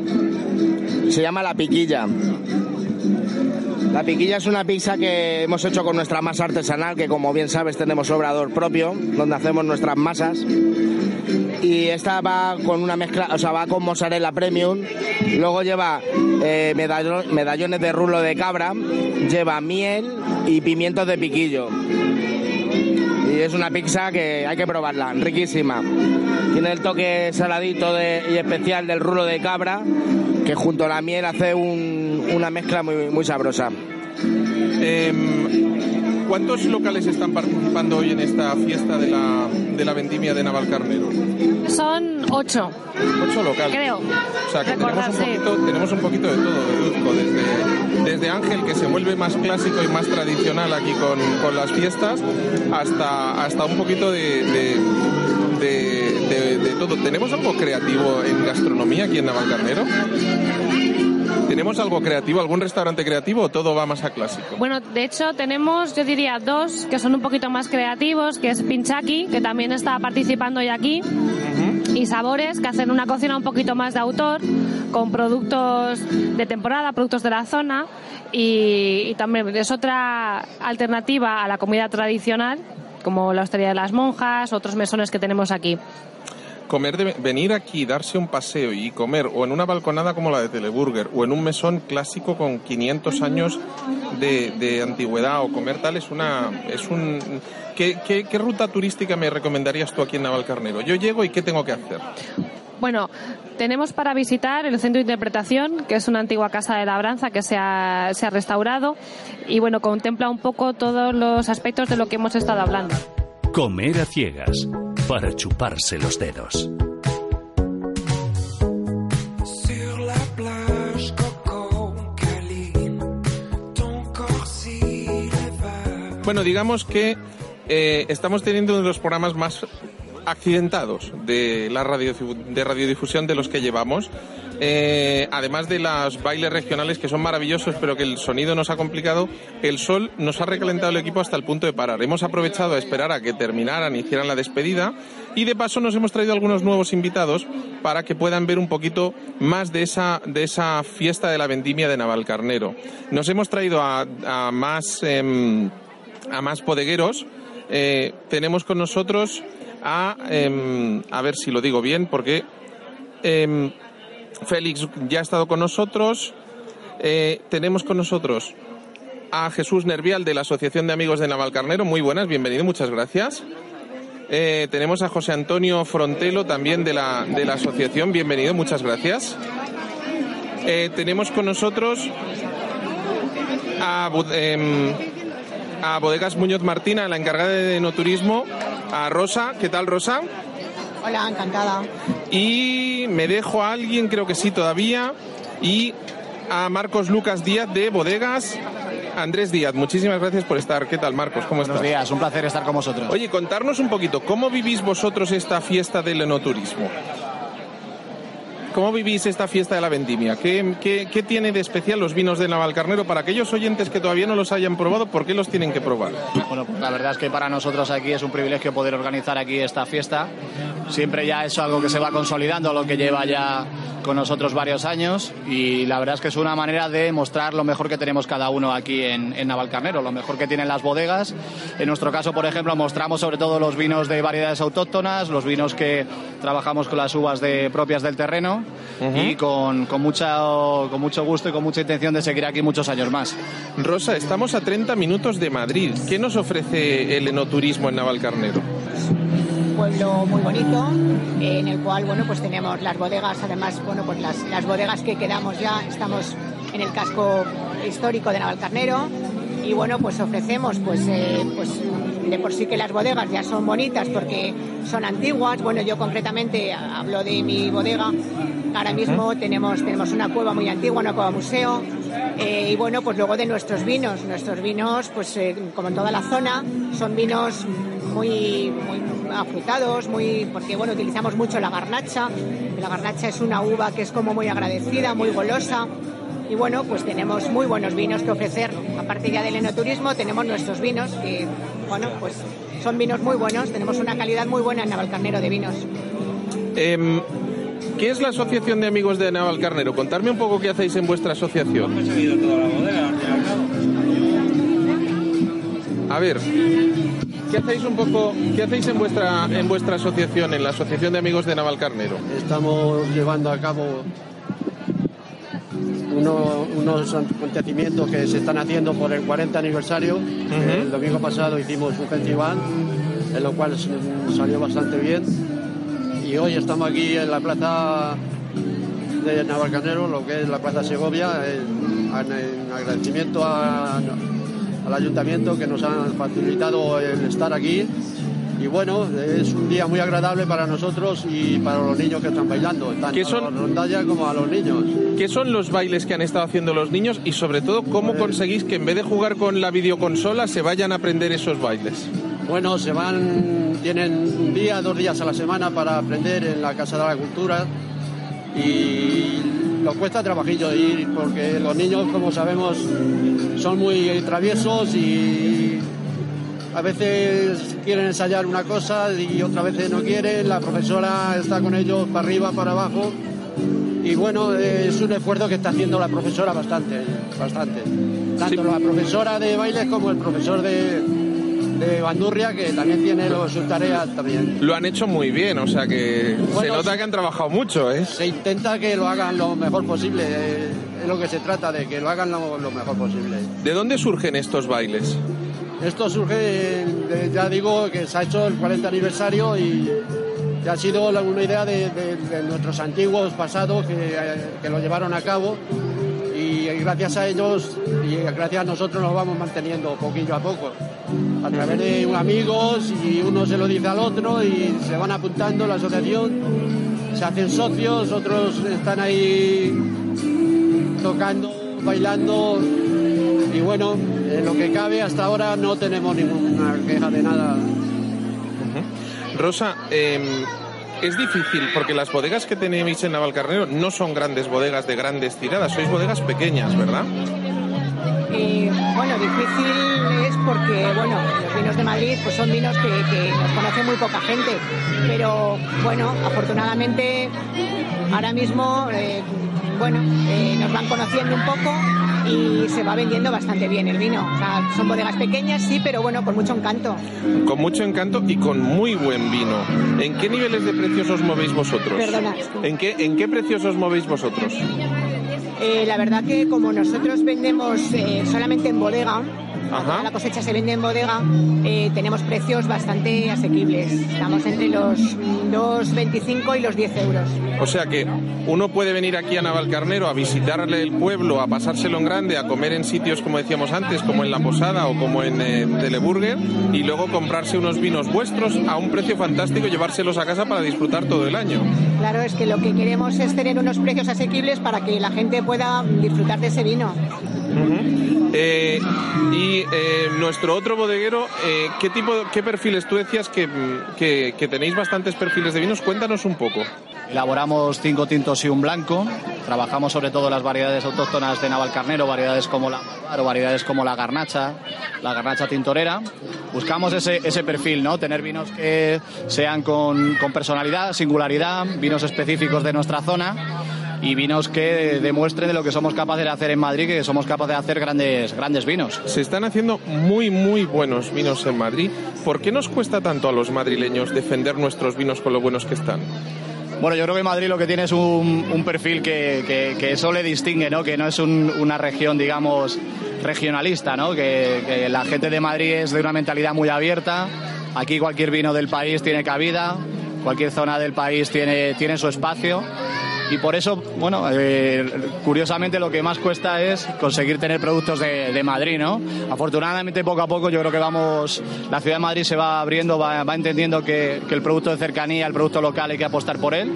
se llama la piquilla. La piquilla es una pizza que hemos hecho con nuestra masa artesanal, que como bien sabes tenemos obrador propio, donde hacemos nuestras masas. Y esta va con una mezcla, o sea, va con mozzarella premium. Luego lleva eh, medallo- medallones de rulo de cabra, lleva miel y pimientos de piquillo. Y es una pizza que hay que probarla, riquísima. Tiene el toque saladito y especial del rulo de cabra, que junto a la miel hace un- una mezcla muy, muy sabrosa. Em, ¿Cuántos locales están participando hoy en esta fiesta de la, de la vendimia de Navalcarnero? Son ocho, Ocho locales. creo. O sea que tenemos un, sí. poquito, tenemos un poquito de todo, deduzco, desde, desde Ángel, que se vuelve más clásico y más tradicional aquí con, con las fiestas, hasta, hasta un poquito de, de, de- de- de todo. ¿Tenemos algo creativo en gastronomía aquí en Navalcarnero? ¿Tenemos algo creativo, algún restaurante creativo o todo va más a clásico? Bueno, de hecho tenemos, yo diría, dos que son un poquito más creativos, que es Pinchaki, que también está participando hoy aquí, y Sabores, que hacen una cocina un poquito más de autor, con productos de temporada, productos de la zona, y, y también es otra alternativa a la comida tradicional, como la hostería de las monjas, otros mesones que tenemos aquí. Comer de, venir aquí, darse un paseo y comer o en una balconada como la de Teleburger o en un mesón clásico con 500 años de, de antigüedad o comer tal es una es un ¿qué, qué, qué ruta turística me recomendarías tú aquí en Navalcarnero? Yo llego y qué tengo que hacer. Bueno, tenemos para visitar el Centro de Interpretación, que es una antigua casa de labranza que se ha, se ha restaurado y bueno, contempla un poco todos los aspectos de lo que hemos estado hablando. Comer a ciegas para chuparse los dedos. Bueno, digamos que eh, estamos teniendo uno de los programas más accidentados de la radio, de radiodifusión de los que llevamos. Eh, además de los bailes regionales que son maravillosos, pero que el sonido nos ha complicado, el sol nos ha recalentado el equipo hasta el punto de parar. Hemos aprovechado a esperar a que terminaran, hicieran la despedida y de paso nos hemos traído algunos nuevos invitados para que puedan ver un poquito más de esa, de esa fiesta de la vendimia de Navalcarnero. Nos hemos traído a, a más, em, a más bodegueros. Eh, tenemos con nosotros a, em, a ver si lo digo bien, porque em, Félix ya ha estado con nosotros. Eh, tenemos con nosotros a Jesús Nervial de la Asociación de Amigos de Navalcarnero. Muy buenas, bienvenido, muchas gracias. Eh, tenemos a José Antonio Frontelo también de la, de la asociación. Bienvenido, muchas gracias. Eh, tenemos con nosotros a, em, a Bodegas Muñoz Martina, la encargada de no turismo, a Rosa. ¿Qué tal, Rosa? Hola, encantada. Y me dejo a alguien, creo que sí todavía, y a Marcos Lucas Díaz de Bodegas Andrés Díaz. Muchísimas gracias por estar. ¿Qué tal, Marcos? ¿Cómo estás? Buenos días, un placer estar con vosotros. Oye, contarnos un poquito, ¿cómo vivís vosotros esta fiesta del enoturismo? ¿Cómo vivís esta fiesta de la vendimia? ¿Qué, tiene de especial los vinos de Navalcarnero? Para aquellos oyentes que todavía no los hayan probado, ¿por qué los tienen que probar? Bueno, pues la verdad es que para nosotros aquí es un privilegio poder organizar aquí esta fiesta. Siempre ya es algo que se va consolidando, lo que lleva ya con nosotros varios años y la verdad es que es una manera de mostrar lo mejor que tenemos cada uno aquí en, en Navalcarnero, lo mejor que tienen las bodegas. En nuestro caso, por ejemplo, mostramos sobre todo los vinos de variedades autóctonas, los vinos que trabajamos con las uvas de, propias del terreno y con, con, mucha, con mucho gusto y con mucha intención de seguir aquí muchos años más. Rosa, estamos a 30 minutos de Madrid. ¿Qué nos ofrece el enoturismo en Navalcarnero? Pueblo muy bonito en el cual bueno pues tenemos las bodegas. Además bueno pues las, las bodegas que quedamos ya estamos en el casco histórico de Navalcarnero. Y bueno pues ofrecemos pues eh, pues de por sí que las bodegas ya son bonitas porque son antiguas. Bueno yo concretamente hablo de mi bodega. Ahora mismo tenemos tenemos una cueva muy antigua una cueva museo. Eh, y bueno pues luego de nuestros vinos. Nuestros vinos pues eh, como en toda la zona son vinos muy, muy afrutados, muy, porque bueno, utilizamos mucho la garnacha. La garnacha es una uva que es como muy agradecida, muy golosa. Y bueno, pues tenemos muy buenos vinos que ofrecer. Aparte ya del enoturismo, tenemos nuestros vinos, que bueno, pues son vinos muy buenos. Tenemos una calidad muy buena en Navalcarnero de vinos. Em, ¿Qué es la Asociación de Amigos de Navalcarnero? Contarme un poco qué hacéis en vuestra asociación. A ver, ¿qué hacéis un poco, qué hacéis en vuestra en vuestra asociación, en la Asociación de Amigos de Navalcarnero? Estamos llevando a cabo uno- unos acontecimientos que se están haciendo por el 40 aniversario. El domingo pasado hicimos un festival, en lo cual salió bastante bien. Y hoy estamos aquí en la plaza de Navalcarnero, lo que es la Plaza Segovia, en, en agradecimiento a- al ayuntamiento que nos han facilitado el estar aquí. Y bueno, es un día muy agradable para nosotros y para los niños que están bailando, tanto ¿Qué son? a rondalla como a los niños. ¿Qué son los bailes que han estado haciendo los niños y sobre todo cómo conseguís que en vez de jugar con la videoconsola se vayan a aprender esos bailes? Bueno, se van, tienen un día, dos días a la semana para aprender en la Casa de la Cultura y nos cuesta trabajillo ir porque los niños, como sabemos, son muy traviesos y a veces quieren ensayar una cosa y otras veces no quieren, la profesora está con ellos para arriba, para abajo. Y bueno, es un esfuerzo que está haciendo la profesora bastante, bastante. Tanto la profesora de baile como el profesor de, de bandurria que también tiene lo- sus tareas también. Lo han hecho muy bien, o sea que se nota que han trabajado mucho, ¿eh? Se intenta que lo hagan lo mejor posible, eh, es lo que se trata, de que lo hagan lo, lo mejor posible. ¿De dónde surgen estos bailes? Esto surge, de- ya digo, que se ha hecho el 40 aniversario y, y ha sido una idea de, de- de nuestros antiguos pasados que, eh, que lo llevaron a cabo y gracias a ellos y gracias a nosotros nos vamos manteniendo poquillo a poco a través de amigos y uno se lo dice al otro y se van apuntando la asociación, se hacen socios, otros están ahí tocando, bailando y bueno, en lo que cabe hasta ahora no tenemos ninguna queja de nada. Rosa, em, es difícil porque las bodegas que tenéis en Navalcarnero no son grandes bodegas de grandes tiradas, sois bodegas pequeñas, ¿verdad? Bueno, difícil es porque, bueno, los vinos de Madrid pues son vinos que, que nos conoce muy poca gente, pero bueno, afortunadamente ahora mismo, eh, bueno, eh, nos van conociendo un poco y se va vendiendo bastante bien el vino. O sea, son bodegas pequeñas, sí, pero bueno, con mucho encanto. Con mucho encanto y con muy buen vino. ¿En qué niveles de precios os movéis vosotros? Perdona. ¿En qué, ¿En qué precios os movéis vosotros? Eh, la verdad que como nosotros vendemos eh, solamente en bodega. Toda la cosecha se vende en bodega, eh, tenemos precios bastante asequibles. Estamos entre los mm, 2,25 y los 10 euros. O sea que uno puede venir aquí a Navalcarnero a visitarle el pueblo, a pasárselo en grande, a comer en sitios como decíamos antes, como en La Posada o como en eh, Teleburger, y luego comprarse unos vinos vuestros a un precio fantástico y llevárselos a casa para disfrutar todo el año. Claro, es que lo que queremos es tener unos precios asequibles para que la gente pueda disfrutar de ese vino. Eh, y eh, nuestro otro bodeguero, eh, ¿qué tipo, qué perfiles? Tú decías que, que- tenéis bastantes perfiles de vinos. Cuéntanos un poco. Elaboramos cinco tintos y un blanco. Trabajamos sobre todo las variedades autóctonas de Navalcarnero, variedades como la o variedades como la Garnacha, la Garnacha tintorera. Buscamos ese, ese perfil, ¿no? Tener vinos que sean con, con personalidad, singularidad, vinos específicos de nuestra zona y vinos que demuestren de lo que somos capaces de hacer en Madrid, que somos capaces de hacer grandes, grandes vinos. Se están haciendo muy, muy buenos vinos en Madrid. ¿Por qué nos cuesta tanto a los madrileños defender nuestros vinos con lo buenos que están? Bueno, yo creo que Madrid lo que tiene es un, un perfil que, que, que, eso le distingue, ¿no? Que no es un- una región, digamos, regionalista, ¿no? Que, que la gente de Madrid es de una mentalidad muy abierta. Aquí cualquier vino del país tiene cabida, cualquier zona del país tiene, tiene su espacio. Y por eso, bueno, eh, curiosamente lo que más cuesta es conseguir tener productos de, de Madrid, ¿no? Afortunadamente poco a poco yo creo que vamos, la ciudad de Madrid se va abriendo, va, va entendiendo que, que el producto de cercanía, el producto local hay que apostar por él.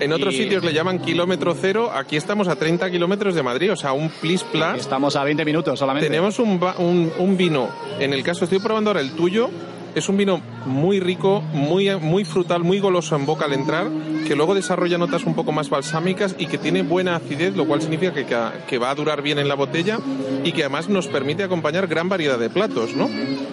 En otros Y- sitios le llaman kilómetro cero, aquí estamos a 30 kilómetros de Madrid, o sea, un plis plas. Estamos a 20 minutos solamente. Tenemos un, un, un vino, en el caso, estoy probando ahora el tuyo, es un vino muy rico, muy, muy frutal, muy goloso en boca al entrar, que luego desarrolla notas un poco más balsámicas y que tiene buena acidez, lo cual significa que, que- va a durar bien en la botella y que además nos permite acompañar gran variedad de platos, ¿no?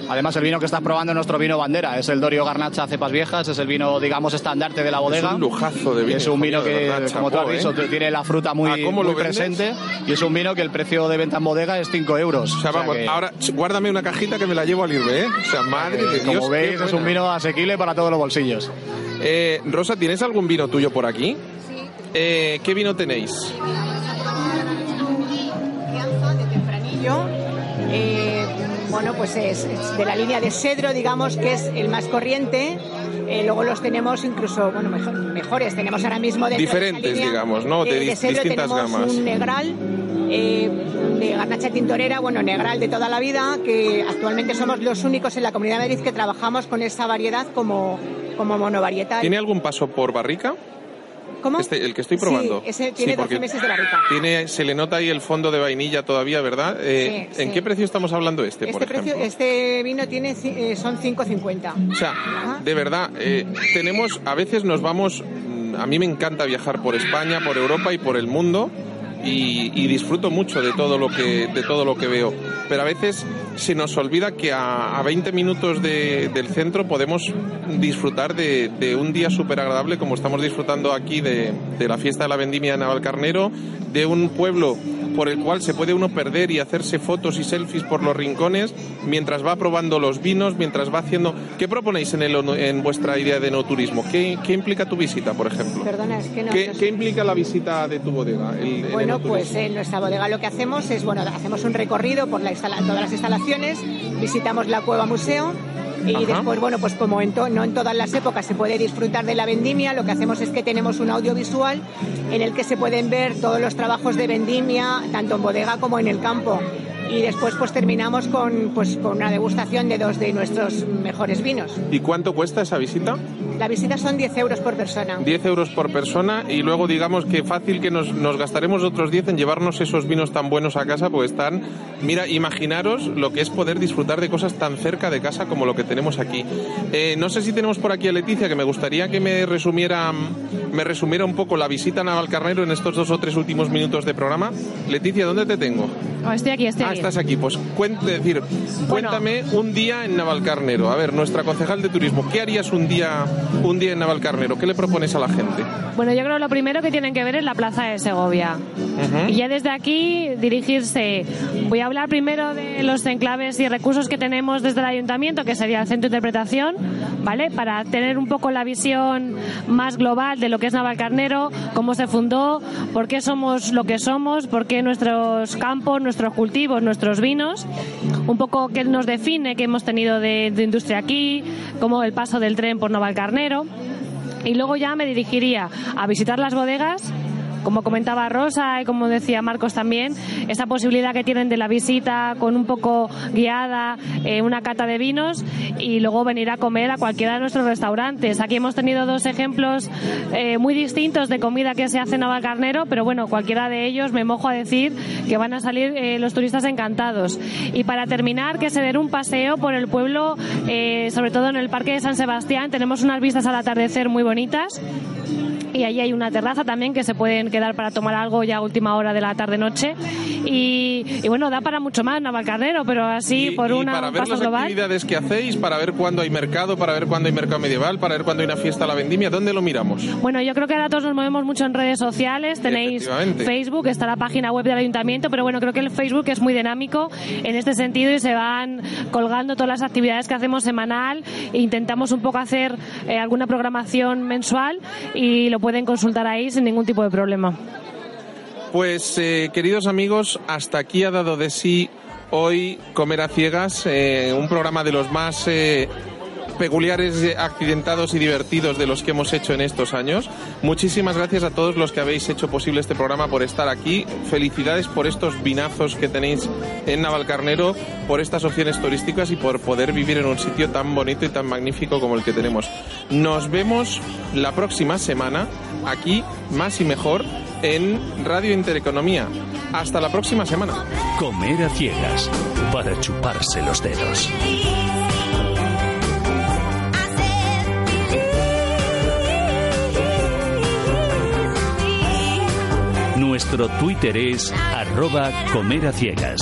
Además, el vino que estás probando es nuestro vino bandera, es el Dorio Garnacha Cepas Viejas, es el vino, digamos, estandarte de la bodega. Es un lujazo de vino. Es un vino que, verdad, como tú has chapó, dicho, ¿eh? tiene la fruta muy, ¿A cómo lo muy presente y es un vino que el precio de venta en bodega es 5 euros. O sea, vamos, que, ahora guárdame una cajita que me la llevo al irme, ¿eh? O sea, madre de Dios. como veis, es un vino asequible para todos los bolsillos. Eh, Rosa, ¿tienes algún vino tuyo por aquí? Eh, ¿Qué vino tenéis? De tempranillo. Eh, bueno, pues es, es de la línea de cedro, digamos, que es el más corriente. Eh, luego los tenemos incluso, bueno, mejor- mejores. Tenemos ahora mismo dentro de Diferentes, línea, digamos, ¿no? De eh, dis- cedro distintas tenemos gamas. un negral, eh, de garnacha tintorera, bueno, negral de toda la vida, que actualmente somos los únicos en la Comunidad de Madrid que trabajamos con esa variedad como, como monovarietal. ¿Tiene algún paso por barrica? ¿Cómo? Este, el que estoy Sí, probando. ese tiene Sí, porque 12 meses de barrica. Tiene, se le nota ahí el fondo de vainilla todavía, ¿verdad? Eh, Sí, ¿En qué precio estamos hablando este, por Este, precio, ejemplo? este vino tiene, eh, son 5,50. O sea, de verdad, eh, tenemos, a veces nos vamos, mm, a mí me encanta viajar por España, por Europa y por el mundo y, y disfruto mucho de todo lo que de todo lo que veo, pero a veces se nos olvida que a, a 20 minutos de- del centro podemos disfrutar de, de un día súper agradable como estamos disfrutando aquí de, de la fiesta de la vendimia de Navalcarnero, de un pueblo por el cual se puede uno perder y hacerse fotos y selfies por los rincones mientras va probando los vinos, mientras va haciendo... ¿Qué proponéis en, el, en vuestra idea de no turismo? ¿Qué, qué implica tu visita, por ejemplo? Perdona, es que no. ¿Qué, no sé. qué implica la visita de tu bodega? el- el Bueno, pues en nuestra bodega lo que hacemos es, bueno, hacemos un recorrido por la todas las instalaciones, visitamos la cueva museo y Ajá. después, bueno, pues como en no en todas las épocas se puede disfrutar de la vendimia, lo que hacemos es que tenemos un audiovisual en el que se pueden ver todos los trabajos de vendimia, tanto en bodega como en el campo. Y después pues terminamos con, pues, con una degustación de dos de nuestros mejores vinos. ¿Y cuánto cuesta esa visita? La visita son 10 euros por persona. 10 euros por persona y luego digamos que fácil que nos, nos gastaremos otros 10 en llevarnos esos vinos tan buenos a casa, pues están, mira, imaginaros lo que es poder disfrutar de cosas tan cerca de casa como lo que tenemos aquí. Eh, no sé si tenemos por aquí a Leticia, que me gustaría que me resumiera, me resumiera un poco la visita a Navalcarnero en estos dos o tres últimos minutos de programa. Leticia, ¿dónde te tengo? Oh, estoy aquí, estoy Ah, aquí. Estás aquí. Pues cuente, decir, cuéntame un día en Navalcarnero. A ver, nuestra concejal de turismo, ¿qué harías un día, un día en Navalcarnero? ¿Qué le propones a la gente? Bueno, yo creo que lo primero que tienen que ver es la plaza de Segovia. Y ya desde aquí dirigirse. Voy a hablar primero de los enclaves y recursos que tenemos desde el ayuntamiento, que sería el centro de interpretación, ¿vale? Para tener un poco la visión más global de lo que es Navalcarnero, cómo se fundó, por qué somos lo que somos, por qué nuestros campos, nuestros cultivos, nuestros vinos, un poco qué nos define, qué hemos tenido de, industria aquí, como el paso del tren por Navalcarnero. Y luego ya me dirigiría a visitar las bodegas, como comentaba Rosa y como decía Marcos también, esa posibilidad que tienen de la visita con un poco guiada, eh, una cata de vinos y luego venir a comer a cualquiera de nuestros restaurantes. Aquí hemos tenido dos ejemplos eh, muy distintos de comida que se hace en Navalcarnero, pero bueno, cualquiera de ellos me mojo a decir que van a salir eh, los turistas encantados. Y para terminar, que se den un paseo por el pueblo, sobre todo en el Parque de San Sebastián, tenemos unas vistas al atardecer muy bonitas. Y allí hay una terraza también que se pueden quedar para tomar algo ya a última hora de la tarde-noche. Y, y bueno, da para mucho más Navalcarnero, pero así por y una para ver las global. actividades que hacéis, para ver cuándo hay mercado, para ver cuándo hay mercado medieval, para ver cuándo hay una fiesta a la vendimia, ¿dónde lo miramos? Bueno, yo creo que ahora todos nos movemos mucho en redes sociales. Tenéis. Facebook, está la página web del ayuntamiento, pero bueno, creo que el Facebook es muy dinámico en este sentido y se van colgando todas las actividades que hacemos semanal. E intentamos un poco hacer eh, alguna programación mensual y lo pueden consultar ahí sin ningún tipo de problema. Pues, eh, queridos amigos, hasta aquí ha dado de sí hoy Comer a Ciegas, eh, un programa de los más eh, peculiares, eh, accidentados y divertidos de los que hemos hecho en estos años. Muchísimas gracias a todos los que habéis hecho posible este programa por estar aquí. Felicidades por estos vinazos que tenéis en Navalcarnero, por estas opciones turísticas y por poder vivir en un sitio tan bonito y tan magnífico como el que tenemos. Nos vemos la próxima semana aquí, más y mejor, en Radio Intereconomía. Hasta la próxima semana. Comer a ciegas para chuparse los dedos. Nuestro Twitter es arroba comer a ciegas.